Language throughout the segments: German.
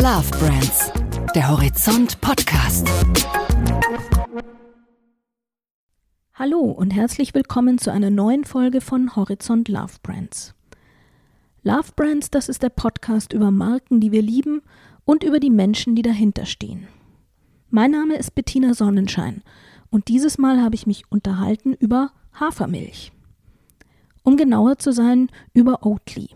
Love Brands, der Horizont Podcast. Hallo und herzlich willkommen zu einer neuen Folge von Horizont Love Brands. Love Brands, das ist der Podcast über Marken, die wir lieben und über die Menschen, die dahinter stehen. Mein Name ist Bettina Sonnenschein und dieses Mal habe ich mich unterhalten über Hafermilch. Um genauer zu sein, über Oatly.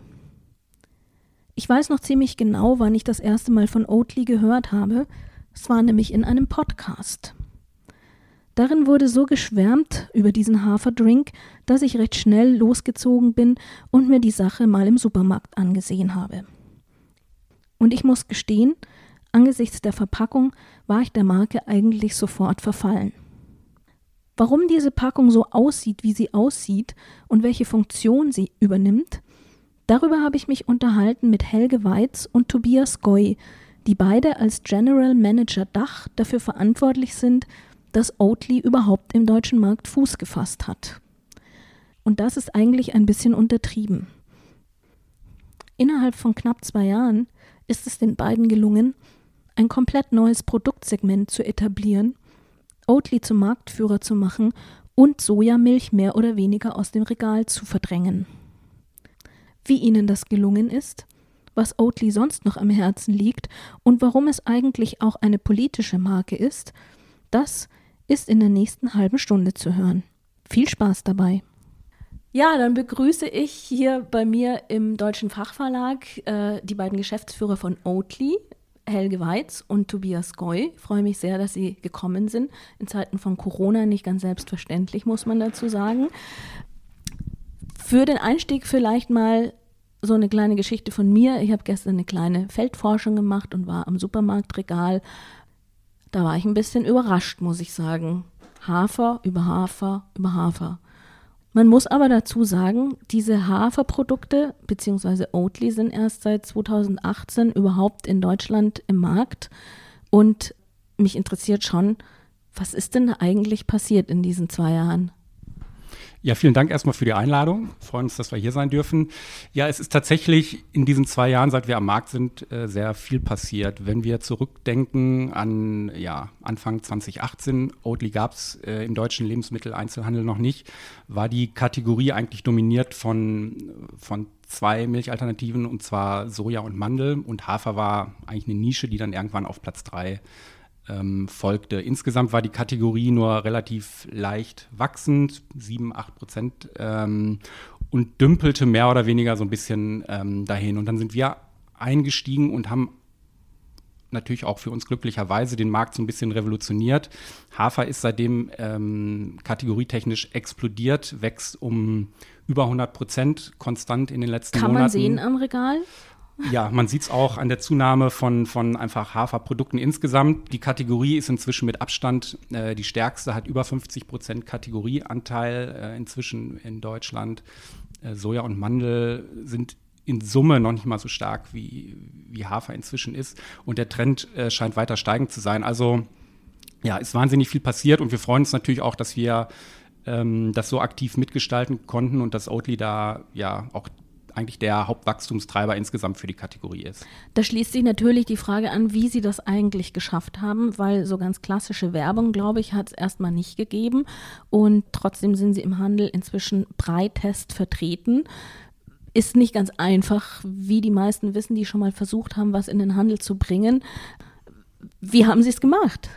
Ich weiß noch ziemlich genau, wann ich das erste Mal von Oatly gehört habe. Es war nämlich in einem Podcast. Darin wurde so geschwärmt über diesen Haferdrink, dass ich recht schnell losgezogen bin und mir die Sache mal im Supermarkt angesehen habe. Und ich muss gestehen, angesichts der Verpackung war ich der Marke eigentlich sofort verfallen. Warum diese Packung so aussieht, wie sie aussieht und welche Funktion sie übernimmt, Darüber habe ich mich unterhalten mit Helge Weitz und Tobias Goy, die beide als General Manager Dach dafür verantwortlich sind, dass Oatly überhaupt im deutschen Markt Fuß gefasst hat. Und das ist eigentlich ein bisschen untertrieben. Innerhalb von knapp zwei Jahren ist es den beiden gelungen, ein komplett neues Produktsegment zu etablieren, Oatly zum Marktführer zu machen und Sojamilch mehr oder weniger aus dem Regal zu verdrängen wie ihnen das gelungen ist, was Oatly sonst noch am Herzen liegt und warum es eigentlich auch eine politische Marke ist, das ist in der nächsten halben Stunde zu hören. Viel Spaß dabei. Ja, dann begrüße ich hier bei mir im Deutschen Fachverlag äh, die beiden Geschäftsführer von Oatly, Helge Weitz und Tobias Goy. Ich freue mich sehr, dass Sie gekommen sind. In Zeiten von Corona nicht ganz selbstverständlich, muss man dazu sagen. Für den Einstieg vielleicht mal so eine kleine Geschichte von mir. Ich habe gestern eine kleine Feldforschung gemacht und war am Supermarktregal. Da war ich ein bisschen überrascht, muss ich sagen. Hafer über Hafer über Hafer. Man muss aber dazu sagen, diese Haferprodukte bzw. Oatly sind erst seit 2018 überhaupt in Deutschland im Markt. Und mich interessiert schon, was ist denn eigentlich passiert in diesen zwei Jahren? Ja, vielen Dank erstmal für die Einladung. Freuen uns, dass wir hier sein dürfen. Ja, es ist tatsächlich in diesen zwei Jahren, seit wir am Markt sind, äh, sehr viel passiert. Wenn wir zurückdenken an ja, Anfang 2018, Oatly gab es äh, im deutschen Lebensmitteleinzelhandel noch nicht, war die Kategorie eigentlich dominiert von, von zwei Milchalternativen, und zwar Soja und Mandel. Und Hafer war eigentlich eine Nische, die dann irgendwann auf Platz drei ähm, folgte. Insgesamt war die Kategorie nur relativ leicht wachsend, 7, 8 Prozent, ähm, und dümpelte mehr oder weniger so ein bisschen ähm, dahin. Und dann sind wir eingestiegen und haben natürlich auch für uns glücklicherweise den Markt so ein bisschen revolutioniert. Hafer ist seitdem ähm, kategorietechnisch explodiert, wächst um über 100 Prozent konstant in den letzten Kann Monaten. Kann man sehen am Regal? Ja, man sieht es auch an der Zunahme von, von einfach Haferprodukten insgesamt. Die Kategorie ist inzwischen mit Abstand äh, die stärkste, hat über 50 Prozent Kategorieanteil äh, inzwischen in Deutschland. Äh, Soja und Mandel sind in Summe noch nicht mal so stark, wie, wie Hafer inzwischen ist. Und der Trend äh, scheint weiter steigend zu sein. Also ja, ist wahnsinnig viel passiert und wir freuen uns natürlich auch, dass wir ähm, das so aktiv mitgestalten konnten und dass Oatly da ja auch eigentlich der Hauptwachstumstreiber insgesamt für die Kategorie ist. Da schließt sich natürlich die Frage an, wie Sie das eigentlich geschafft haben, weil so ganz klassische Werbung, glaube ich, hat es erstmal nicht gegeben und trotzdem sind Sie im Handel inzwischen breitest vertreten. Ist nicht ganz einfach, wie die meisten wissen, die schon mal versucht haben, was in den Handel zu bringen. Wie haben Sie es gemacht?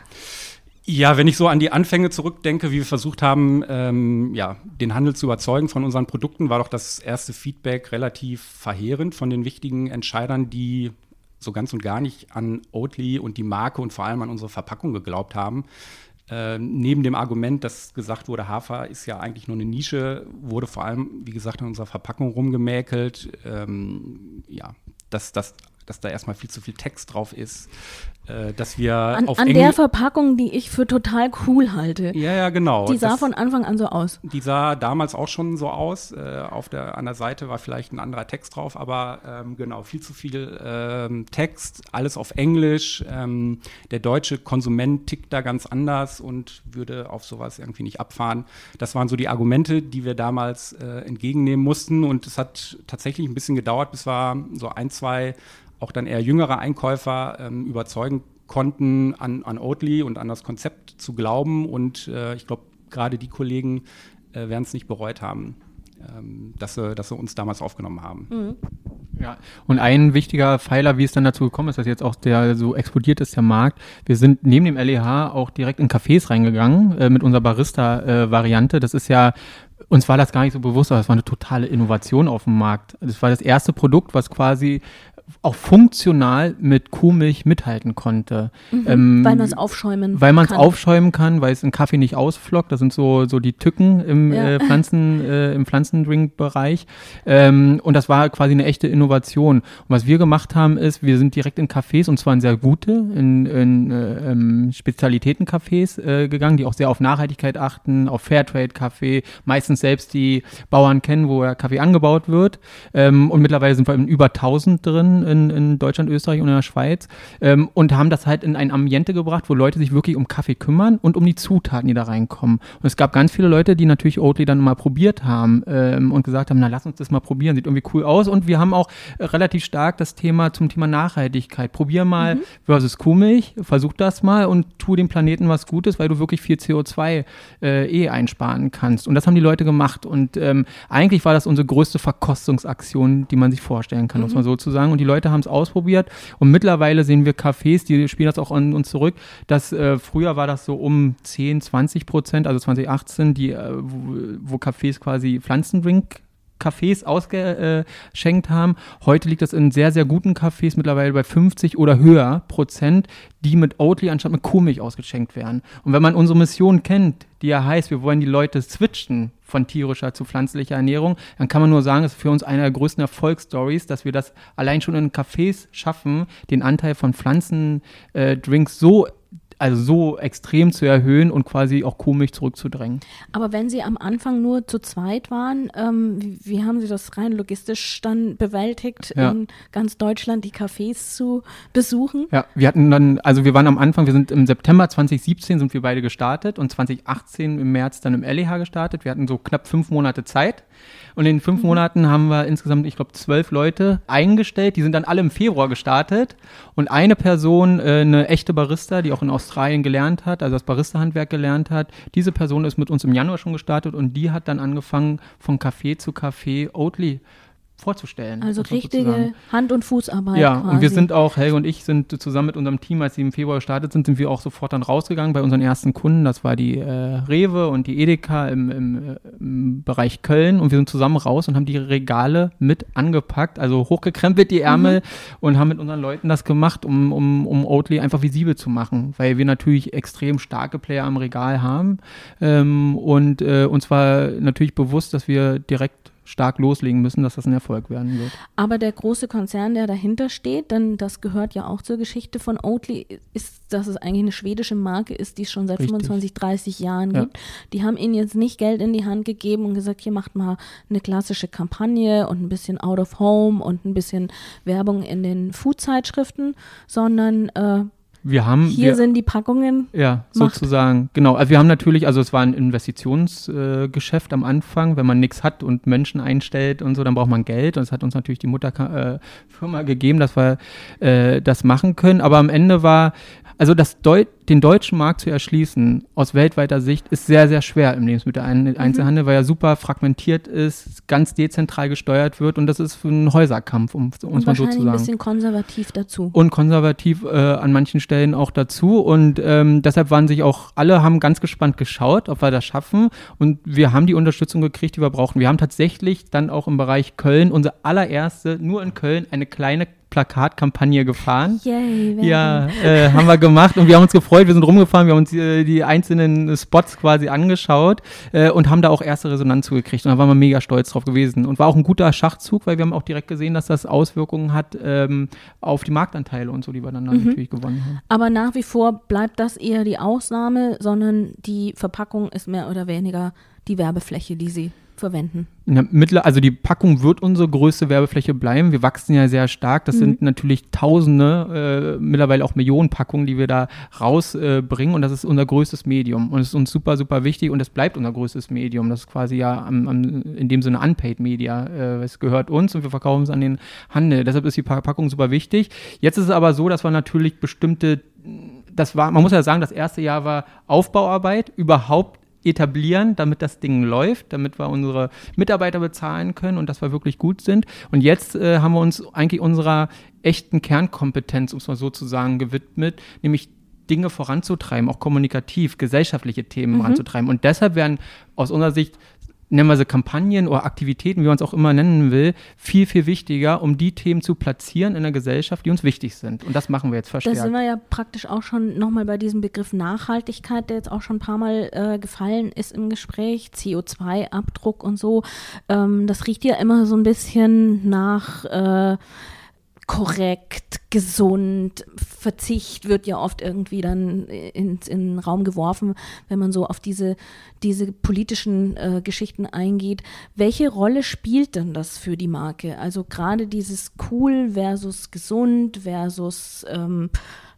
Ja, wenn ich so an die Anfänge zurückdenke, wie wir versucht haben, ähm, ja, den Handel zu überzeugen von unseren Produkten, war doch das erste Feedback relativ verheerend von den wichtigen Entscheidern, die so ganz und gar nicht an Oatly und die Marke und vor allem an unsere Verpackung geglaubt haben. Äh, neben dem Argument, dass gesagt wurde, Hafer ist ja eigentlich nur eine Nische, wurde vor allem, wie gesagt, an unserer Verpackung rumgemäkelt. Ähm, ja, dass das dass da erstmal viel zu viel Text drauf ist, dass wir an, auf an der Verpackung, die ich für total cool halte. Ja, ja, genau. Die sah das, von Anfang an so aus. Die sah damals auch schon so aus. Äh, auf der, an der Seite war vielleicht ein anderer Text drauf, aber ähm, genau, viel zu viel ähm, Text, alles auf Englisch. Ähm, der deutsche Konsument tickt da ganz anders und würde auf sowas irgendwie nicht abfahren. Das waren so die Argumente, die wir damals äh, entgegennehmen mussten und es hat tatsächlich ein bisschen gedauert, bis wir so ein, zwei auch dann eher jüngere Einkäufer ähm, überzeugen konnten, an, an Oatly und an das Konzept zu glauben. Und äh, ich glaube, gerade die Kollegen äh, werden es nicht bereut haben, ähm, dass, sie, dass sie uns damals aufgenommen haben. Mhm. Ja, und ein wichtiger Pfeiler, wie es dann dazu gekommen ist, dass jetzt auch der so explodiert ist, der Markt. Wir sind neben dem LEH auch direkt in Cafés reingegangen äh, mit unserer Barista-Variante. Äh, das ist ja uns war das gar nicht so bewusst, aber es war eine totale Innovation auf dem Markt. Das war das erste Produkt, was quasi auch funktional mit Kuhmilch mithalten konnte. Mhm, ähm, weil man es aufschäumen Weil man es aufschäumen kann, weil es in Kaffee nicht ausflockt. Das sind so, so die Tücken im ja. äh, Pflanzen, äh, im Pflanzendrink-Bereich. Ähm, und das war quasi eine echte Innovation. Und was wir gemacht haben, ist, wir sind direkt in Cafés, und zwar in sehr gute, in, in äh, ähm, Spezialitäten-Cafés äh, gegangen, die auch sehr auf Nachhaltigkeit achten, auf Fairtrade-Kaffee, meistens selbst die Bauern kennen, wo der Kaffee angebaut wird. Ähm, und mittlerweile sind wir in über 1000 drin in, in Deutschland, Österreich und in der Schweiz ähm, und haben das halt in ein Ambiente gebracht, wo Leute sich wirklich um Kaffee kümmern und um die Zutaten, die da reinkommen. Und es gab ganz viele Leute, die natürlich Oatly dann mal probiert haben ähm, und gesagt haben, na lass uns das mal probieren, sieht irgendwie cool aus. Und wir haben auch relativ stark das Thema zum Thema Nachhaltigkeit. Probier mal mhm. versus Kuhmilch, versuch das mal und tu dem Planeten was Gutes, weil du wirklich viel CO2 äh, eh einsparen kannst. Und das haben die Leute gemacht. Und ähm, eigentlich war das unsere größte Verkostungsaktion, die man sich vorstellen kann, mhm. muss man sozusagen. Und die Leute haben es ausprobiert. Und mittlerweile sehen wir Cafés, die spielen das auch an uns zurück, dass äh, früher war das so um 10, 20 Prozent, also 2018, die, äh, wo, wo Cafés quasi Pflanzendrink Cafés ausgeschenkt haben. Heute liegt das in sehr, sehr guten Cafés mittlerweile bei 50 oder höher Prozent, die mit Oatly anstatt mit Kuhmilch ausgeschenkt werden. Und wenn man unsere Mission kennt, die ja heißt, wir wollen die Leute switchen von tierischer zu pflanzlicher Ernährung, dann kann man nur sagen, es ist für uns eine der größten Erfolgsstories, dass wir das allein schon in Cafés schaffen, den Anteil von Pflanzendrinks äh, so also so extrem zu erhöhen und quasi auch komisch zurückzudrängen. Aber wenn Sie am Anfang nur zu zweit waren, ähm, wie, wie, haben Sie das rein logistisch dann bewältigt, ja. in ganz Deutschland die Cafés zu besuchen? Ja, wir hatten dann, also wir waren am Anfang, wir sind im September 2017 sind wir beide gestartet und 2018 im März dann im LEH gestartet. Wir hatten so knapp fünf Monate Zeit. Und in fünf mhm. Monaten haben wir insgesamt, ich glaube, zwölf Leute eingestellt. Die sind dann alle im Februar gestartet. Und eine Person, äh, eine echte Barista, die auch in Australien gelernt hat, also das Barista-Handwerk gelernt hat, diese Person ist mit uns im Januar schon gestartet und die hat dann angefangen, von Café zu Café Oatly vorzustellen. Also richtige Hand- und Fußarbeit. Ja, quasi. und wir sind auch, Helge und ich sind zusammen mit unserem Team, als sie im Februar gestartet sind, sind wir auch sofort dann rausgegangen bei unseren ersten Kunden. Das war die äh, Rewe und die Edeka im, im, im, Bereich Köln und wir sind zusammen raus und haben die Regale mit angepackt, also hochgekrempelt die Ärmel mhm. und haben mit unseren Leuten das gemacht, um, um, um Oatly einfach visibel zu machen, weil wir natürlich extrem starke Player am Regal haben ähm, und äh, uns war natürlich bewusst, dass wir direkt stark loslegen müssen, dass das ein Erfolg werden wird. Aber der große Konzern, der dahinter steht, denn das gehört ja auch zur Geschichte von Oatly, ist, dass es eigentlich eine schwedische Marke ist, die es schon seit Richtig. 25, 30 Jahren ja. gibt. Die haben ihnen jetzt nicht Geld in die Hand gegeben und gesagt, hier macht mal eine klassische Kampagne und ein bisschen Out of Home und ein bisschen Werbung in den Food-Zeitschriften, sondern äh, wir haben. Hier wir, sind die Packungen. Ja, macht. sozusagen. Genau. Also wir haben natürlich, also es war ein Investitionsgeschäft äh, am Anfang. Wenn man nichts hat und Menschen einstellt und so, dann braucht man Geld. Und das hat uns natürlich die Mutterfirma äh, gegeben, dass wir äh, das machen können. Aber am Ende war, also das Deut den deutschen Markt zu erschließen, aus weltweiter Sicht, ist sehr, sehr schwer im Lebensmitteleinzelhandel, mhm. weil er super fragmentiert ist, ganz dezentral gesteuert wird und das ist ein Häuserkampf, um es mal so zu sagen. ein bisschen konservativ dazu. Und konservativ äh, an manchen Stellen auch dazu und ähm, deshalb waren sich auch, alle haben ganz gespannt geschaut, ob wir das schaffen und wir haben die Unterstützung gekriegt, die wir brauchen. Wir haben tatsächlich dann auch im Bereich Köln unsere allererste, nur in Köln, eine kleine Plakatkampagne gefahren. Yay, ja, äh, haben wir gemacht und wir haben uns gefreut. Wir sind rumgefahren, wir haben uns äh, die einzelnen Spots quasi angeschaut äh, und haben da auch erste Resonanz zugekriegt. Und da waren wir mega stolz drauf gewesen. Und war auch ein guter Schachzug, weil wir haben auch direkt gesehen, dass das Auswirkungen hat ähm, auf die Marktanteile und so, die wir dann, dann mhm. natürlich gewonnen haben. Aber nach wie vor bleibt das eher die Ausnahme, sondern die Verpackung ist mehr oder weniger die Werbefläche, die sie verwenden. Ja, mittler, also die Packung wird unsere größte Werbefläche bleiben. Wir wachsen ja sehr stark. Das mhm. sind natürlich Tausende, äh, mittlerweile auch Millionen Packungen, die wir da rausbringen. Äh, und das ist unser größtes Medium. Und es ist uns super, super wichtig. Und es bleibt unser größtes Medium. Das ist quasi ja am, am, in dem Sinne Unpaid Media. Äh, es gehört uns und wir verkaufen es an den Handel. Deshalb ist die Packung super wichtig. Jetzt ist es aber so, dass wir natürlich bestimmte das war, man muss ja sagen, das erste Jahr war Aufbauarbeit, überhaupt etablieren, damit das Ding läuft, damit wir unsere Mitarbeiter bezahlen können und dass wir wirklich gut sind. Und jetzt äh, haben wir uns eigentlich unserer echten Kernkompetenz, um es mal so zu sagen, gewidmet, nämlich Dinge voranzutreiben, auch kommunikativ, gesellschaftliche Themen mhm. voranzutreiben. Und deshalb werden aus unserer Sicht nennen wir sie Kampagnen oder Aktivitäten, wie man es auch immer nennen will, viel, viel wichtiger, um die Themen zu platzieren in der Gesellschaft, die uns wichtig sind. Und das machen wir jetzt verstärkt. Da sind wir ja praktisch auch schon nochmal bei diesem Begriff Nachhaltigkeit, der jetzt auch schon ein paar Mal äh, gefallen ist im Gespräch, CO2-Abdruck und so. Ähm, das riecht ja immer so ein bisschen nach äh, korrekt, gesund, Verzicht wird ja oft irgendwie dann in, in den Raum geworfen, wenn man so auf diese, diese politischen äh, Geschichten eingeht. Welche Rolle spielt denn das für die Marke? Also gerade dieses cool versus gesund versus ähm,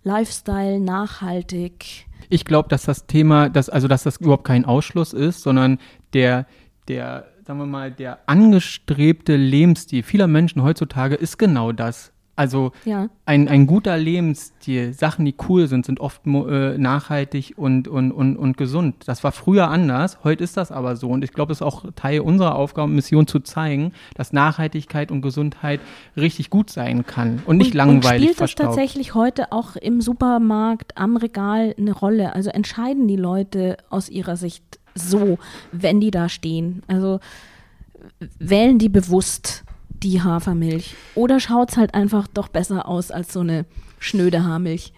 Lifestyle, nachhaltig. Ich glaube, dass das Thema, dass, also dass das überhaupt kein Ausschluss ist, sondern der, der, sagen wir mal, der angestrebte Lebensstil vieler Menschen heutzutage ist genau das also ja. ein, ein guter Lebensstil, Sachen, die cool sind, sind oft äh, nachhaltig und, und, und, und gesund. Das war früher anders, heute ist das aber so. Und ich glaube, es ist auch Teil unserer Aufgabe, Mission zu zeigen, dass Nachhaltigkeit und Gesundheit richtig gut sein kann und nicht und, langweilig. Und spielt das tatsächlich heute auch im Supermarkt, am Regal eine Rolle? Also entscheiden die Leute aus ihrer Sicht so, wenn die da stehen? Also wählen die bewusst die Hafermilch? Oder schaut es halt einfach doch besser aus als so eine schnöde Haarmilch?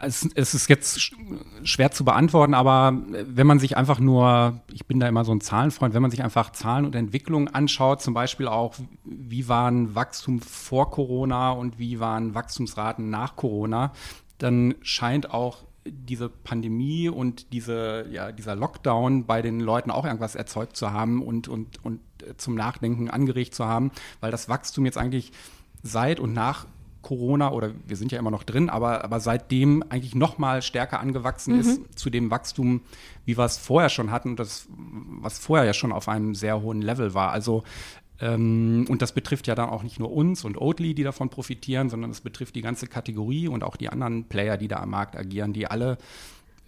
Es, es, ist jetzt schwer zu beantworten, aber wenn man sich einfach nur, ich bin da immer so ein Zahlenfreund, wenn man sich einfach Zahlen und Entwicklungen anschaut, zum Beispiel auch, wie waren Wachstum vor Corona und wie waren Wachstumsraten nach Corona, dann scheint auch diese Pandemie und diese, ja, dieser Lockdown bei den Leuten auch irgendwas erzeugt zu haben und, und, und zum Nachdenken angeregt zu haben, weil das Wachstum jetzt eigentlich seit und nach Corona oder wir sind ja immer noch drin, aber, aber seitdem eigentlich noch mal stärker angewachsen mhm. ist zu dem Wachstum, wie wir es vorher schon hatten, das, was vorher ja schon auf einem sehr hohen Level war. Also ähm, und das betrifft ja dann auch nicht nur uns und Oatly, die davon profitieren, sondern es betrifft die ganze Kategorie und auch die anderen Player, die da am Markt agieren, die alle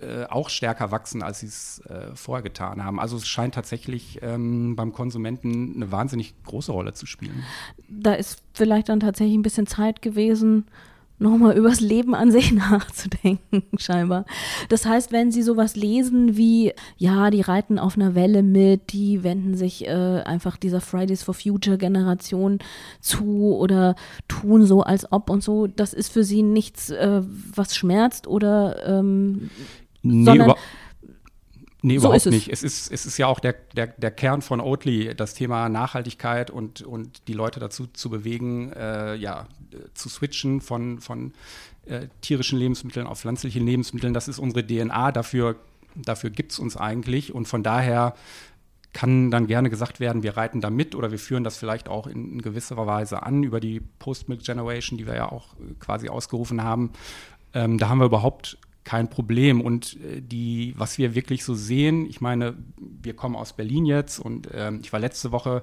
äh, auch stärker wachsen, als sie es äh, vorher getan haben. Also es scheint tatsächlich ähm, beim Konsumenten eine wahnsinnig große Rolle zu spielen. Da ist vielleicht dann tatsächlich ein bisschen Zeit gewesen, nochmal übers Leben an sich nachzudenken, scheinbar. Das heißt, wenn Sie sowas lesen wie, ja, die reiten auf einer Welle mit, die wenden sich äh, einfach dieser Fridays for Future Generation zu oder tun so, als ob und so, das ist für Sie nichts, äh, was schmerzt oder ähm, nee, sondern Nee, so überhaupt nicht. Es ist, es ist ja auch der, der, der Kern von Oatly, das Thema Nachhaltigkeit und, und die Leute dazu zu bewegen, äh, ja, zu switchen von, von äh, tierischen Lebensmitteln auf pflanzliche Lebensmitteln. Das ist unsere DNA. Dafür, dafür gibt es uns eigentlich. Und von daher kann dann gerne gesagt werden, wir reiten da mit oder wir führen das vielleicht auch in, in gewisser Weise an über die Post-Milk Generation, die wir ja auch quasi ausgerufen haben. Ähm, da haben wir überhaupt kein Problem. Und äh, die, was wir wirklich so sehen, ich meine, wir kommen aus Berlin jetzt und äh, ich war letzte Woche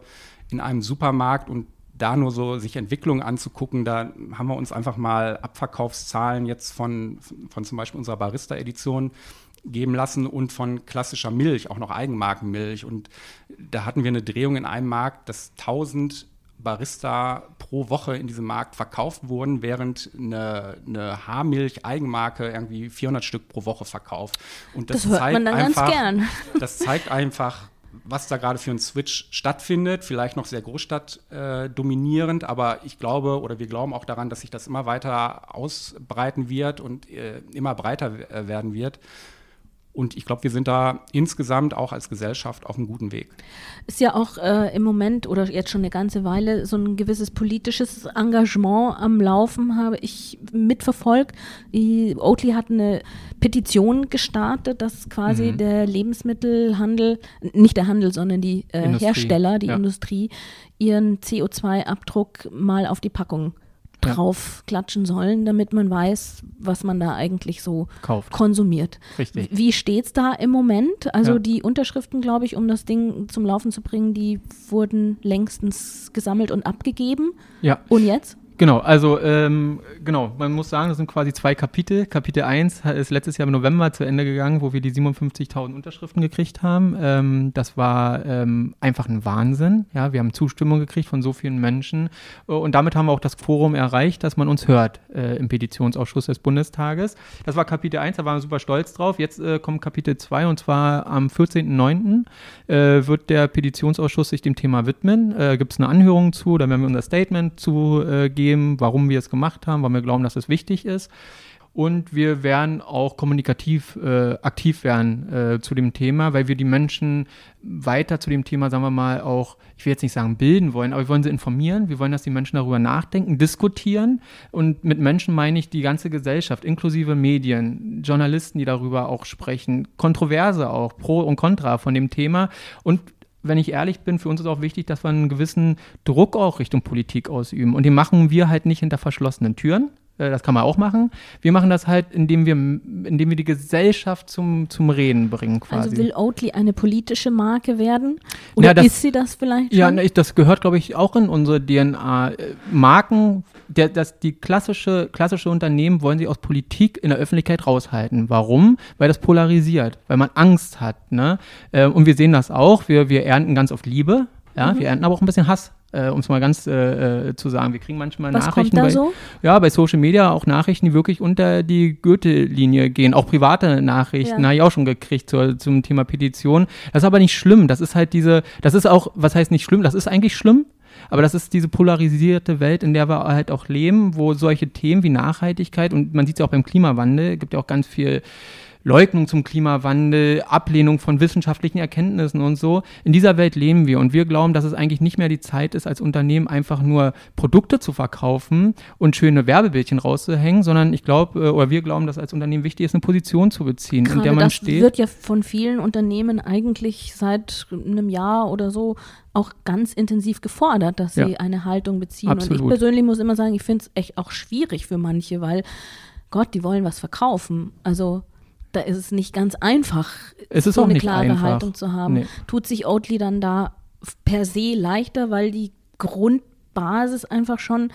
in einem Supermarkt und da nur so sich Entwicklungen anzugucken, da haben wir uns einfach mal Abverkaufszahlen jetzt von, von zum Beispiel unserer Barista-Edition geben lassen und von klassischer Milch, auch noch Eigenmarkenmilch. Und da hatten wir eine Drehung in einem Markt, dass 1000 Barista pro Woche in diesem Markt verkauft wurden, während eine, eine Haarmilch-Eigenmarke irgendwie 400 Stück pro Woche verkauft. Und das, das hört man dann einfach, ganz gern. Das zeigt einfach, was da gerade für ein Switch stattfindet. Vielleicht noch sehr Großstadt äh, dominierend, aber ich glaube oder wir glauben auch daran, dass sich das immer weiter ausbreiten wird und äh, immer breiter äh, werden wird. Und ich glaube, wir sind da insgesamt auch als Gesellschaft auf einem guten Weg. Ist ja auch äh, im Moment oder jetzt schon eine ganze Weile so ein gewisses politisches Engagement am Laufen, habe ich mitverfolgt. Die Oatly hat eine Petition gestartet, dass quasi mhm. der Lebensmittelhandel, nicht der Handel, sondern die äh, Hersteller, die ja. Industrie, ihren CO2-Abdruck mal auf die Packung drauf klatschen sollen, damit man weiß, was man da eigentlich so Kauft. konsumiert. Richtig. Wie steht es da im Moment? Also ja. die Unterschriften, glaube ich, um das Ding zum Laufen zu bringen, die wurden längstens gesammelt und abgegeben. Ja. Und jetzt? Genau, also ähm, genau, man muss sagen, das sind quasi zwei Kapitel. Kapitel 1 ist letztes Jahr im November zu Ende gegangen, wo wir die 57.000 Unterschriften gekriegt haben. Ähm, das war ähm, einfach ein Wahnsinn. Ja, wir haben Zustimmung gekriegt von so vielen Menschen und damit haben wir auch das Forum erreicht, dass man uns hört äh, im Petitionsausschuss des Bundestages. Das war Kapitel 1, da waren wir super stolz drauf. Jetzt äh, kommt Kapitel 2 und zwar am 14.09. Äh, wird der Petitionsausschuss sich dem Thema widmen. Äh, Gibt es eine Anhörung zu, da werden wir unser Statement zu äh, geben geben, warum wir es gemacht haben, weil wir glauben, dass es wichtig ist. Und wir werden auch kommunikativ äh, aktiv werden äh, zu dem Thema, weil wir die Menschen weiter zu dem Thema, sagen wir mal, auch, ich will jetzt nicht sagen bilden wollen, aber wir wollen sie informieren. Wir wollen, dass die Menschen darüber nachdenken, diskutieren. Und mit Menschen meine ich die ganze Gesellschaft, inklusive Medien, Journalisten, die darüber auch sprechen, Kontroverse auch, Pro und Contra von dem Thema. Und wenn ich ehrlich bin, für uns ist auch wichtig, dass wir einen gewissen Druck auch Richtung Politik ausüben. Und den machen wir halt nicht hinter verschlossenen Türen. Äh, das kann man auch machen. Wir machen das halt, indem wir, indem wir die Gesellschaft zum, zum Reden bringen quasi. Also will Oatly eine politische Marke werden? Oder ja, das, ist sie das vielleicht schon? Ja, das gehört, glaube ich, auch in unsere DNA. Äh, Marken, der, das, die klassische, klassische Unternehmen wollen sich aus Politik in der Öffentlichkeit raushalten. Warum? Weil das polarisiert, weil man Angst hat. Ne? Ähm, und wir sehen das auch. Wir, wir ernten ganz oft Liebe. Ja, mhm. wir ernten aber auch ein bisschen Hass äh, um es mal ganz äh, äh, zu sagen. Wir kriegen manchmal Was Nachrichten kommt da bei, so? ja, bei Social Media auch Nachrichten, die wirklich unter die Goethe-Linie gehen. Auch private Nachrichten ja. habe ich auch schon gekriegt zur, zum Thema Petition. Das ist aber nicht schlimm. Das ist halt diese, das ist auch, was heißt nicht schlimm? Das ist eigentlich schlimm. Aber das ist diese polarisierte Welt, in der wir halt auch leben, wo solche Themen wie Nachhaltigkeit und man sieht es ja auch beim Klimawandel, gibt ja auch ganz viel Leugnung zum Klimawandel, Ablehnung von wissenschaftlichen Erkenntnissen und so. In dieser Welt leben wir und wir glauben, dass es eigentlich nicht mehr die Zeit ist, als Unternehmen einfach nur Produkte zu verkaufen und schöne Werbebildchen rauszuhängen, sondern ich glaube, äh, oder wir glauben, dass als Unternehmen wichtig ist, eine Position zu beziehen, Gerade in der man das steht. Das wird ja von vielen Unternehmen eigentlich seit einem Jahr oder so auch ganz intensiv gefordert, dass sie ja. eine Haltung beziehen. Absolut. Und ich persönlich muss immer sagen, ich finde es echt auch schwierig für manche, weil Gott, die wollen was verkaufen. Also da ist es nicht ganz einfach, es so eine klare einfach. Haltung zu haben. Nee. Tut sich Oatly dann da per se leichter, weil die Grundbasis einfach schon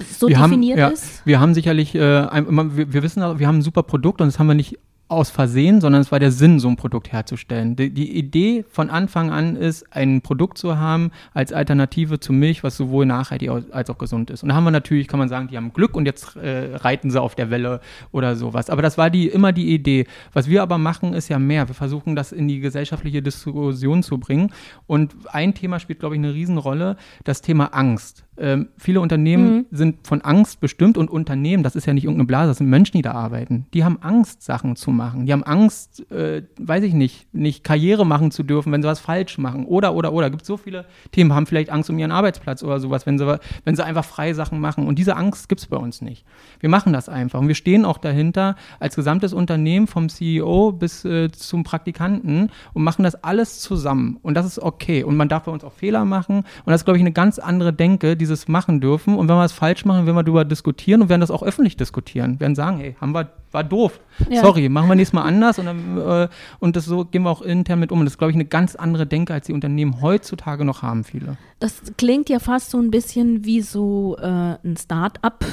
so wir definiert haben, ja, ist? Wir haben sicherlich, äh, wir, wir wissen, wir haben ein super Produkt und das haben wir nicht aus Versehen, sondern es war der Sinn, so ein Produkt herzustellen. Die, die, Idee von Anfang an ist, ein Produkt zu haben als Alternative zu Milch, was sowohl nachhaltig als auch gesund ist. Und da haben wir natürlich, kann man sagen, die haben Glück und jetzt äh, reiten sie auf der Welle oder sowas. Aber das war die, immer die Idee. Was wir aber machen, ist ja mehr. Wir versuchen, das in die gesellschaftliche Diskussion zu bringen. Und ein Thema spielt, glaube ich, eine Riesenrolle, das Thema Angst. Ähm, viele Unternehmen mhm. sind von Angst bestimmt und Unternehmen, das ist ja nicht irgendeine Blase, das sind Menschen, die da arbeiten. Die haben Angst, Sachen zu machen. Die haben Angst, äh, weiß ich nicht, nicht Karriere machen zu dürfen, wenn sie was falsch machen. Oder, oder, oder. Es gibt so viele Themen, haben vielleicht Angst um ihren Arbeitsplatz oder sowas, wenn sie, wenn sie einfach freie Sachen machen. Und diese Angst gibt es bei uns nicht. Wir machen das einfach. Und wir stehen auch dahinter als gesamtes Unternehmen, vom CEO bis äh, zum Praktikanten und machen das alles zusammen. Und das ist okay. Und man darf bei uns auch Fehler machen. Und das ist, glaube ich, eine ganz andere Denke, dieses machen dürfen. Und wenn wir es falsch machen, werden wir darüber diskutieren und werden das auch öffentlich diskutieren. Wir werden sagen, hey, haben wir, war doof. Ja. Sorry, machen wir nächstes Mal anders. Und, dann, äh, und das so gehen wir auch intern mit um. Und das ist, glaube ich, eine ganz andere Denke, als die Unternehmen heutzutage noch haben, viele. Das klingt ja fast so ein bisschen wie so äh, ein Start-up.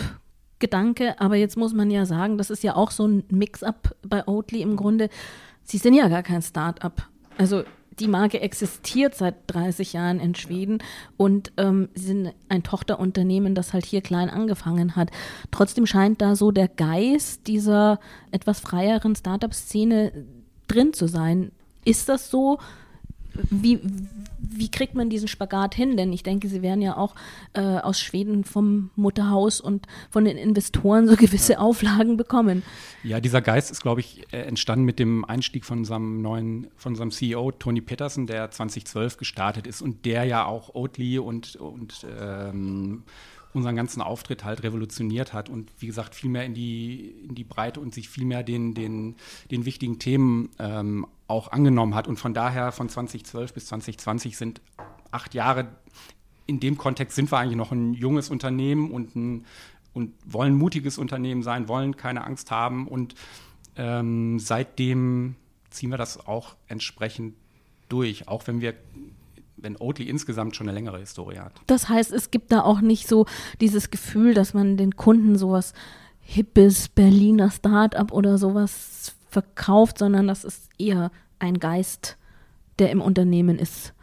Gedanke, aber jetzt muss man ja sagen, das ist ja auch so ein Mix-up bei Oatly im Grunde. Sie sind ja gar kein Start-up. Also die Marke existiert seit 30 Jahren in Schweden und ähm, sie sind ein Tochterunternehmen, das halt hier klein angefangen hat. Trotzdem scheint da so der Geist dieser etwas freieren Startup-Szene drin zu sein. Ist das so? Wie, wie kriegt man diesen Spagat hin? Denn ich denke, Sie werden ja auch äh, aus Schweden vom Mutterhaus und von den Investoren so gewisse Auflagen bekommen. Ja, dieser Geist ist, glaube ich, äh, entstanden mit dem Einstieg von unserem neuen, von unserem CEO Tony Peterson, der 2012 gestartet ist und der ja auch Oatly und, und ähm, unseren ganzen Auftritt halt revolutioniert hat und wie gesagt viel mehr in die, in die Breite und sich viel mehr den, den, den wichtigen Themen ähm, auch angenommen hat. Und von daher von 2012 bis 2020 sind acht Jahre. In dem Kontext sind wir eigentlich noch ein junges Unternehmen und, ein, und wollen ein mutiges Unternehmen sein, wollen keine Angst haben. Und ähm, seitdem ziehen wir das auch entsprechend durch, auch wenn wir wenn Oatly insgesamt schon eine längere Historie hat. Das heißt, es gibt da auch nicht so dieses Gefühl, dass man den Kunden sowas hippes Berliner Start-up oder sowas verkauft, sondern das ist eher ein Geist, der im Unternehmen ist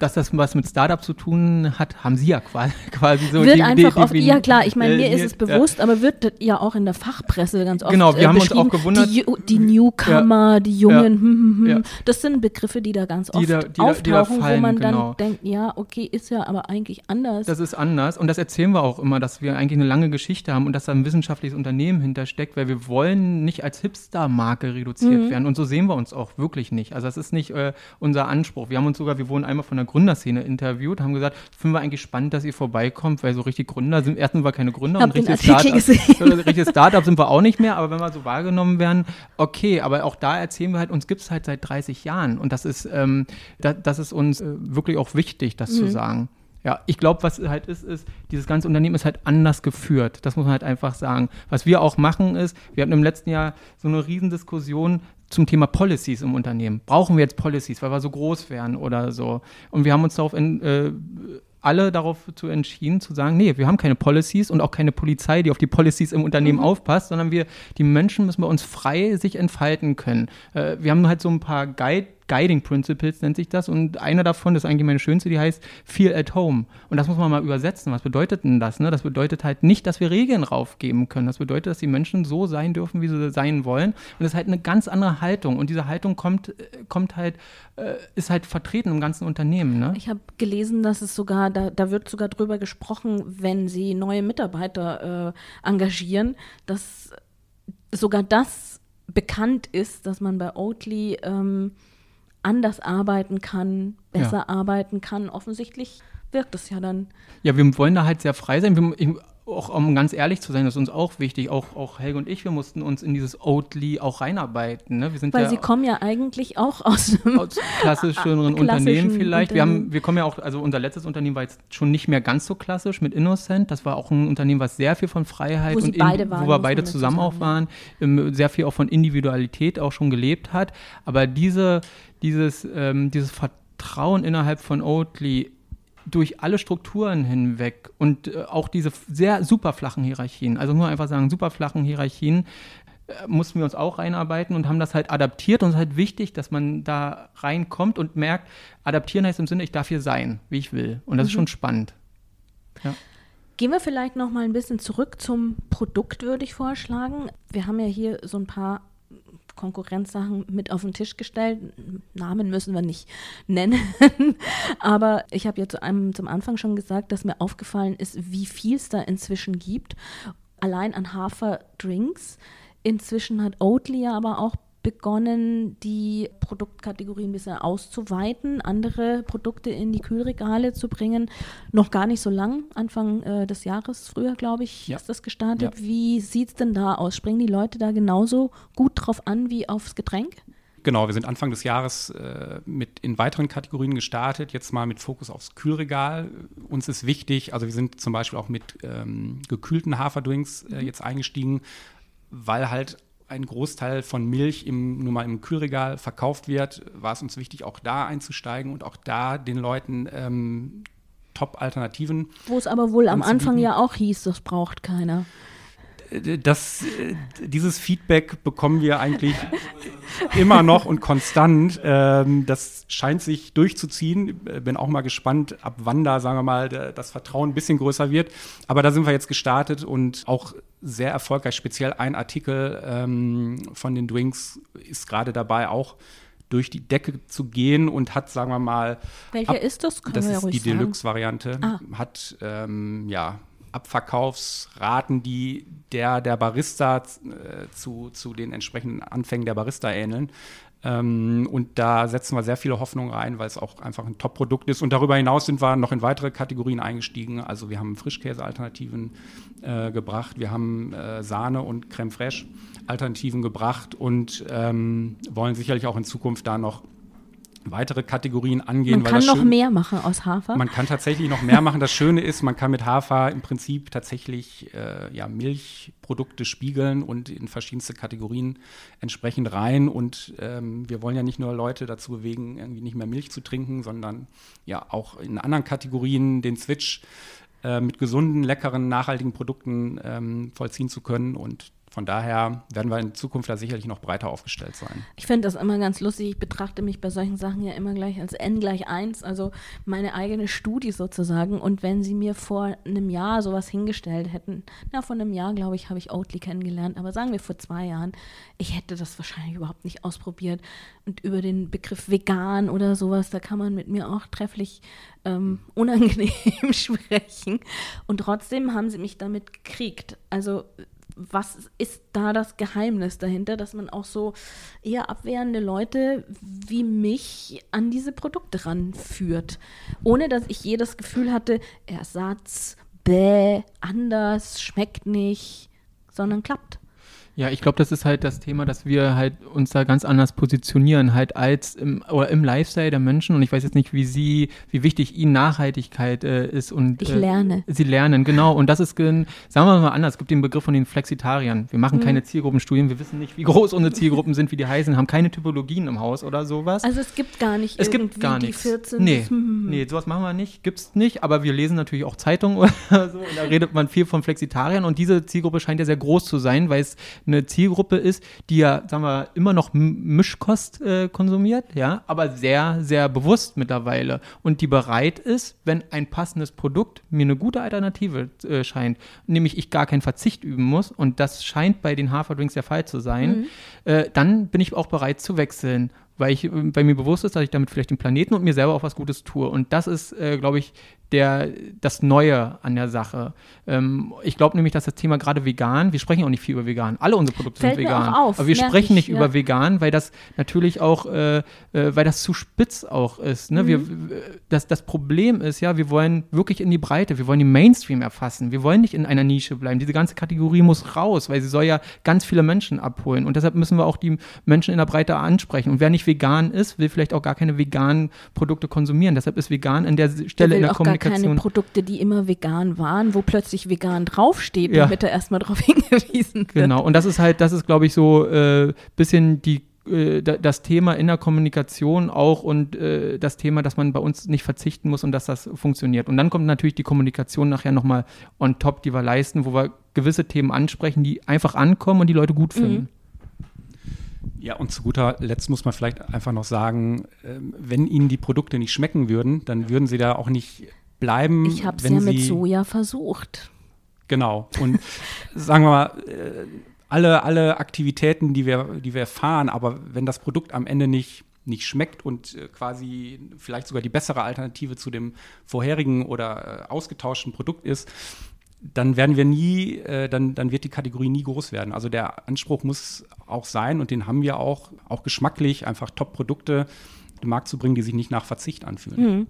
dass das was mit Startup zu tun hat, haben Sie ja quasi so. Wird die, einfach die, oft, ja klar, ich meine, mir äh, ist es bewusst, ja. aber wird ja auch in der Fachpresse ganz oft Genau, wir äh, haben uns auch gewundert. Die, die Newcomer, ja. die Jungen, ja. hm, hm, hm. das sind Begriffe, die da ganz oft da, auftauchen, fallen, wo man dann genau. denkt, ja, okay, ist ja aber eigentlich anders. Das ist anders und das erzählen wir auch immer, dass wir eigentlich eine lange Geschichte haben und dass da ein wissenschaftliches Unternehmen hintersteckt, weil wir wollen nicht als Hipster-Marke reduziert mhm. werden und so sehen wir uns auch wirklich nicht. Also das ist nicht äh, unser Anspruch. Wir haben uns sogar, wir wurden einmal von der Gründerszene interviewt, haben gesagt, finden wir eigentlich spannend, dass ihr vorbeikommt, weil so richtig Gründer sind, erstens war keine Gründer und richtiges Startup, richtiges Startup sind wir auch nicht mehr, aber wenn wir so wahrgenommen werden, okay, aber auch da erzählen wir halt, uns gibt es halt seit 30 Jahren und das ist, ähm, da, das ist uns äh, wirklich auch wichtig, das mhm. zu sagen. Ja, ich glaube, was halt ist, ist, dieses ganze Unternehmen ist halt anders geführt. Das muss man halt einfach sagen. Was wir auch machen ist, wir hatten im letzten Jahr so eine Riesendiskussion zum Thema Policies im Unternehmen. Brauchen wir jetzt Policies, weil wir so groß wären oder so? Und wir haben uns darauf in, äh, alle darauf zu entschieden, zu sagen, nee, wir haben keine Policies und auch keine Polizei, die auf die Policies im Unternehmen mhm. aufpasst, sondern wir, die Menschen müssen bei uns frei sich entfalten können. Äh, wir haben halt so ein paar Guide Guiding Principles nennt sich das. Und einer davon, das ist eigentlich meine schönste, die heißt Feel at Home. Und das muss man mal übersetzen. Was bedeutet denn das? Ne? Das bedeutet halt nicht, dass wir Regeln raufgeben können. Das bedeutet, dass die Menschen so sein dürfen, wie sie sein wollen. Und das ist halt eine ganz andere Haltung. Und diese Haltung kommt, äh, kommt halt, äh, ist halt vertreten im ganzen Unternehmen. Ne? Ich habe gelesen, dass es sogar, da, da wird sogar drüber gesprochen, wenn sie neue Mitarbeiter äh, engagieren, dass sogar das bekannt ist, dass man bei Oatly ähm, anders arbeiten kann, besser ja. arbeiten kann. Offensichtlich wirkt es ja dann. Ja, wir wollen da halt sehr frei sein. Wir, auch um ganz ehrlich zu sein, das ist uns auch wichtig. Auch, auch Helge und ich, wir mussten uns in dieses Oatly auch reinarbeiten. Ne? Wir sind Weil ja sie kommen ja eigentlich auch aus einem aus klassischeren Unternehmen vielleicht. Wir, haben, wir kommen ja auch, also unser letztes Unternehmen war jetzt schon nicht mehr ganz so klassisch mit Innocent. Das war auch ein Unternehmen, was sehr viel von Freiheit wo und in, waren, wo wir beide zusammen auch waren, sehr viel auch von Individualität auch schon gelebt hat. Aber diese dieses, ähm, dieses Vertrauen innerhalb von Oatly durch alle Strukturen hinweg und äh, auch diese sehr super flachen Hierarchien, also nur einfach sagen, super flachen Hierarchien, äh, mussten wir uns auch reinarbeiten und haben das halt adaptiert und es ist halt wichtig, dass man da reinkommt und merkt, adaptieren heißt im Sinne, ich darf hier sein, wie ich will. Und das mhm. ist schon spannend. Ja. Gehen wir vielleicht noch mal ein bisschen zurück zum Produkt, würde ich vorschlagen. Wir haben ja hier so ein paar Konkurrenzsachen mit auf den Tisch gestellt. Namen müssen wir nicht nennen. Aber ich habe ja zu einem, zum Anfang schon gesagt, dass mir aufgefallen ist, wie viel es da inzwischen gibt. Allein an Haferdrinks. Inzwischen hat Oatly aber auch begonnen, die Produktkategorien ein bisschen auszuweiten, andere Produkte in die Kühlregale zu bringen. Noch gar nicht so lang, Anfang äh, des Jahres, früher glaube ich, ja. ist das gestartet. Ja. Wie sieht es denn da aus? Springen die Leute da genauso gut drauf an wie aufs Getränk? Genau, wir sind Anfang des Jahres äh, mit in weiteren Kategorien gestartet, jetzt mal mit Fokus aufs Kühlregal. Uns ist wichtig, also wir sind zum Beispiel auch mit ähm, gekühlten Haferdrinks äh, mhm. jetzt eingestiegen, weil halt ein Großteil von Milch im, nur mal im Kühlregal verkauft wird, war es uns wichtig, auch da einzusteigen und auch da den Leuten ähm, Top-Alternativen. Wo es aber wohl am Anfang ja auch hieß, das braucht keiner. Das, dieses Feedback bekommen wir eigentlich immer noch und konstant. Ähm, das scheint sich durchzuziehen. Bin auch mal gespannt, ab wann da, sagen wir mal, das Vertrauen ein bisschen größer wird. Aber da sind wir jetzt gestartet und auch sehr erfolgreich. Speziell ein Artikel ähm, von den Drinks ist gerade dabei, auch durch die Decke zu gehen und hat, sagen wir mal. Welcher ab, ist das? Kann das ist die Deluxe-Variante. Ah. Hat ähm, ja Abverkaufsraten, die der, der Barista äh, zu, zu den entsprechenden Anfängen der Barista ähneln. Ähm, und da setzen wir sehr viele Hoffnungen rein, weil es auch einfach ein Top-Produkt ist. Und darüber hinaus sind wir noch in weitere Kategorien eingestiegen. Also wir haben Frischkäse-Alternativen äh, gebracht, wir haben äh, Sahne und Creme Fraiche Alternativen gebracht und ähm, wollen sicherlich auch in Zukunft da noch weitere Kategorien angehen. Man kann noch schön, mehr machen aus Hafer. Man kann tatsächlich noch mehr machen. Das Schöne ist, man kann mit Hafer im Prinzip tatsächlich äh, ja, Milchprodukte spiegeln und in verschiedenste Kategorien entsprechend rein. Und ähm, wir wollen ja nicht nur Leute dazu bewegen, irgendwie nicht mehr Milch zu trinken, sondern ja auch in anderen Kategorien den Switch äh, mit gesunden, leckeren, nachhaltigen Produkten ähm, vollziehen zu können. Und von daher werden wir in Zukunft da sicherlich noch breiter aufgestellt sein. Ich finde das immer ganz lustig. Ich betrachte mich bei solchen Sachen ja immer gleich als n gleich 1, also meine eigene Studie sozusagen. Und wenn Sie mir vor einem Jahr sowas hingestellt hätten, na, vor einem Jahr, glaube ich, habe ich Oatly kennengelernt, aber sagen wir vor zwei Jahren, ich hätte das wahrscheinlich überhaupt nicht ausprobiert. Und über den Begriff vegan oder sowas, da kann man mit mir auch trefflich ähm, unangenehm sprechen. Und trotzdem haben sie mich damit gekriegt. Also was ist da das Geheimnis dahinter, dass man auch so eher abwehrende Leute wie mich an diese Produkte ranführt, ohne dass ich je das Gefühl hatte, Ersatz, bäh, anders, schmeckt nicht, sondern klappt. Ja, ich glaube, das ist halt das Thema, dass wir halt uns da ganz anders positionieren, halt als im, oder im Lifestyle der Menschen. Und ich weiß jetzt nicht, wie sie, wie wichtig ihnen Nachhaltigkeit äh, ist und ich lerne. Äh, sie lernen, genau. Und das ist, sagen wir mal anders, es gibt den Begriff von den Flexitariern. Wir machen mhm. keine Zielgruppenstudien, wir wissen nicht, wie groß unsere Zielgruppen sind, wie die heißen, haben keine Typologien im Haus oder sowas. Also es gibt gar nicht es gibt gar die 14. Nee, nee, sowas machen wir nicht, gibt's nicht, aber wir lesen natürlich auch Zeitungen oder so und da redet man viel von Flexitariern und diese Zielgruppe scheint ja sehr groß zu sein, weil es eine Zielgruppe ist, die ja, sagen wir, immer noch Mischkost äh, konsumiert, ja, aber sehr, sehr bewusst mittlerweile und die bereit ist, wenn ein passendes Produkt mir eine gute Alternative äh, scheint, nämlich ich gar keinen Verzicht üben muss und das scheint bei den Haferdrinks der Fall zu sein, mhm. äh, dann bin ich auch bereit zu wechseln weil ich bei mir bewusst ist, dass ich damit vielleicht dem Planeten und mir selber auch was Gutes tue. Und das ist, äh, glaube ich, der, das Neue an der Sache. Ähm, ich glaube nämlich, dass das Thema gerade vegan, wir sprechen auch nicht viel über vegan, alle unsere Produkte Fällt sind vegan. Auf, aber wir sprechen ich, nicht ja. über vegan, weil das natürlich auch, äh, äh, weil das zu spitz auch ist. Ne? Mhm. Wir, das, das Problem ist ja, wir wollen wirklich in die Breite, wir wollen den Mainstream erfassen, wir wollen nicht in einer Nische bleiben. Diese ganze Kategorie muss raus, weil sie soll ja ganz viele Menschen abholen. Und deshalb müssen wir auch die Menschen in der Breite ansprechen. Und wer nicht vegan ist, will vielleicht auch gar keine veganen Produkte konsumieren. Deshalb ist vegan an der Stelle in der Kommunikation keine Produkte, die immer vegan waren, wo plötzlich vegan draufsteht, ja. damit er erstmal darauf hingewiesen wird. Genau, und das ist halt, das ist, glaube ich, so ein äh, bisschen die äh, das Thema in der Kommunikation auch und äh, das Thema, dass man bei uns nicht verzichten muss und dass das funktioniert. Und dann kommt natürlich die Kommunikation nachher nochmal on top, die wir leisten, wo wir gewisse Themen ansprechen, die einfach ankommen und die Leute gut finden. Mhm. Ja, und zu guter Letzt muss man vielleicht einfach noch sagen, ähm, wenn Ihnen die Produkte nicht schmecken würden, dann würden Sie da auch nicht bleiben. Ich habe es ja mit Soja versucht. Genau. Und sagen wir mal, äh, alle, alle Aktivitäten, die wir, die wir fahren, aber wenn das Produkt am Ende nicht, nicht schmeckt und äh, quasi vielleicht sogar die bessere Alternative zu dem vorherigen oder äh, ausgetauschten Produkt ist, dann werden wir nie, äh, dann, dann wird die Kategorie nie groß werden. Also der Anspruch muss auch sein und den haben wir auch, auch geschmacklich, einfach Top-Produkte den Markt zu bringen, die sich nicht nach Verzicht anfühlen. Hm.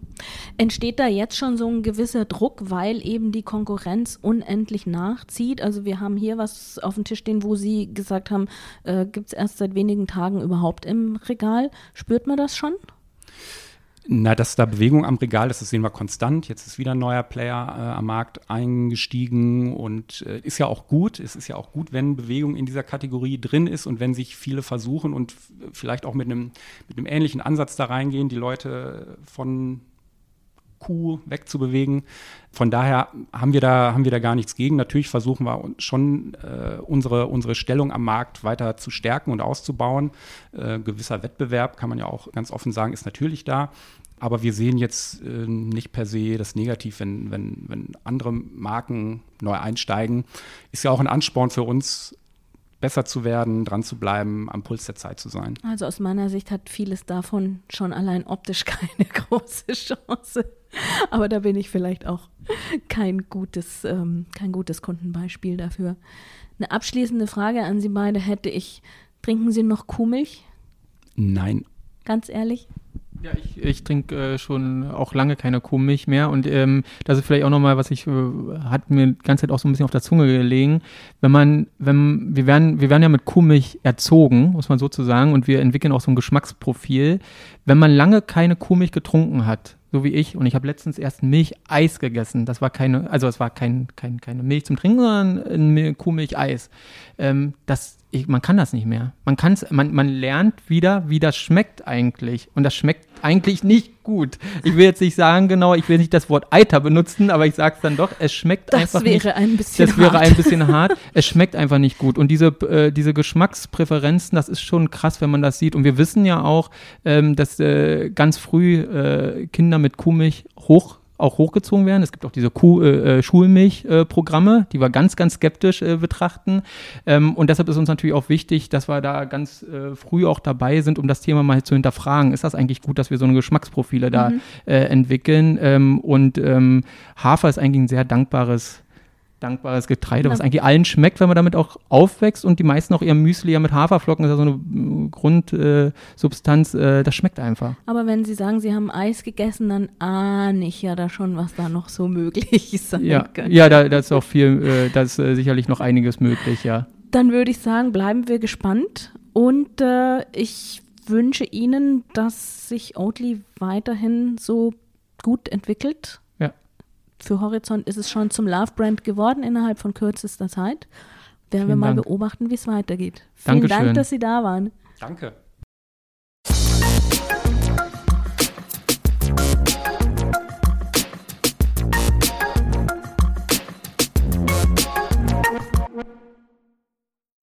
Entsteht da jetzt schon so ein gewisser Druck, weil eben die Konkurrenz unendlich nachzieht? Also wir haben hier was auf dem Tisch stehen, wo Sie gesagt haben, äh, gibt es erst seit wenigen Tagen überhaupt im Regal. Spürt man das schon? Na, dass da Bewegung am Regal ist, das sehen wir konstant. Jetzt ist wieder ein neuer Player äh, am Markt eingestiegen und äh, ist ja auch gut. Es ist ja auch gut, wenn Bewegung in dieser Kategorie drin ist und wenn sich viele versuchen und vielleicht auch mit einem, mit ähnlichen Ansatz da reingehen, die Leute von Kuh wegzubewegen. Von daher haben wir da, haben wir da gar nichts gegen. Natürlich versuchen wir schon äh, unsere, unsere Stellung am Markt weiter zu stärken und auszubauen. Äh, gewisser Wettbewerb, kann man ja auch ganz offen sagen, ist natürlich da. Aber wir sehen jetzt äh, nicht per se das Negativ, wenn, wenn, wenn andere Marken neu einsteigen. Ist ja auch ein Ansporn für uns, besser zu werden, dran zu bleiben, am Puls der Zeit zu sein. Also aus meiner Sicht hat vieles davon schon allein optisch keine große Chance. Aber da bin ich vielleicht auch kein gutes, ähm, kein gutes Kundenbeispiel dafür. Eine abschließende Frage an Sie beide hätte ich. Trinken Sie noch Kuhmilch? Nein. Ganz ehrlich? Ja, ich, ich trinke äh, schon auch lange keine Kuhmilch mehr und ähm, das ist vielleicht auch nochmal, was ich, äh, hat mir die ganze Zeit auch so ein bisschen auf der Zunge gelegen. Wenn man, wenn, wir werden, wir werden ja mit Kuhmilch erzogen, muss man so zu sagen, und wir entwickeln auch so ein Geschmacksprofil. Wenn man lange keine Kuhmilch getrunken hat, so wie ich, und ich habe letztens erst Milcheis gegessen. Das war keine, also es war kein, kein, keine Milch zum Trinken, sondern ein Kuhmilcheis. Ähm, das, ich, man kann das nicht mehr. Man kann's, man, man lernt wieder, wie das schmeckt eigentlich. Und das schmeckt eigentlich nicht gut. Ich will jetzt nicht sagen, genau, ich will nicht das Wort Eiter benutzen, aber ich sage es dann doch, es schmeckt das einfach wäre nicht. Ein bisschen das wäre hart. ein bisschen hart. Es schmeckt einfach nicht gut. Und diese, äh, diese Geschmackspräferenzen, das ist schon krass, wenn man das sieht. Und wir wissen ja auch, ähm, dass äh, ganz früh äh, Kinder mit Kuhmilch hoch auch hochgezogen werden. Es gibt auch diese Kuh, äh, Schulmilchprogramme, die wir ganz, ganz skeptisch äh, betrachten. Ähm, und deshalb ist uns natürlich auch wichtig, dass wir da ganz äh, früh auch dabei sind, um das Thema mal zu hinterfragen. Ist das eigentlich gut, dass wir so eine Geschmacksprofile da Mhm. äh, entwickeln? Ähm, und ähm, Hafer ist eigentlich ein sehr dankbares dankbares Getreide, Na. was eigentlich allen schmeckt, wenn man damit auch aufwächst und die meisten auch ihr Müsli ja mit Haferflocken, das ist ja so eine Grundsubstanz, äh, das schmeckt einfach. Aber wenn Sie sagen, Sie haben Eis gegessen, dann ahne ich ja da schon, was da noch so möglich sein Ja, könnte. ja da, da ist auch viel, äh, da ist äh, sicherlich noch einiges möglich, ja. Dann würde ich sagen, bleiben wir gespannt und äh, ich wünsche Ihnen, dass sich Oatly weiterhin so gut entwickelt. Für Horizont ist es schon zum Love-Brand geworden innerhalb von kürzester Zeit. Werden wir Vielen mal Dank. beobachten, wie es weitergeht. Vielen Dankeschön. Dank, dass Sie da waren. Danke.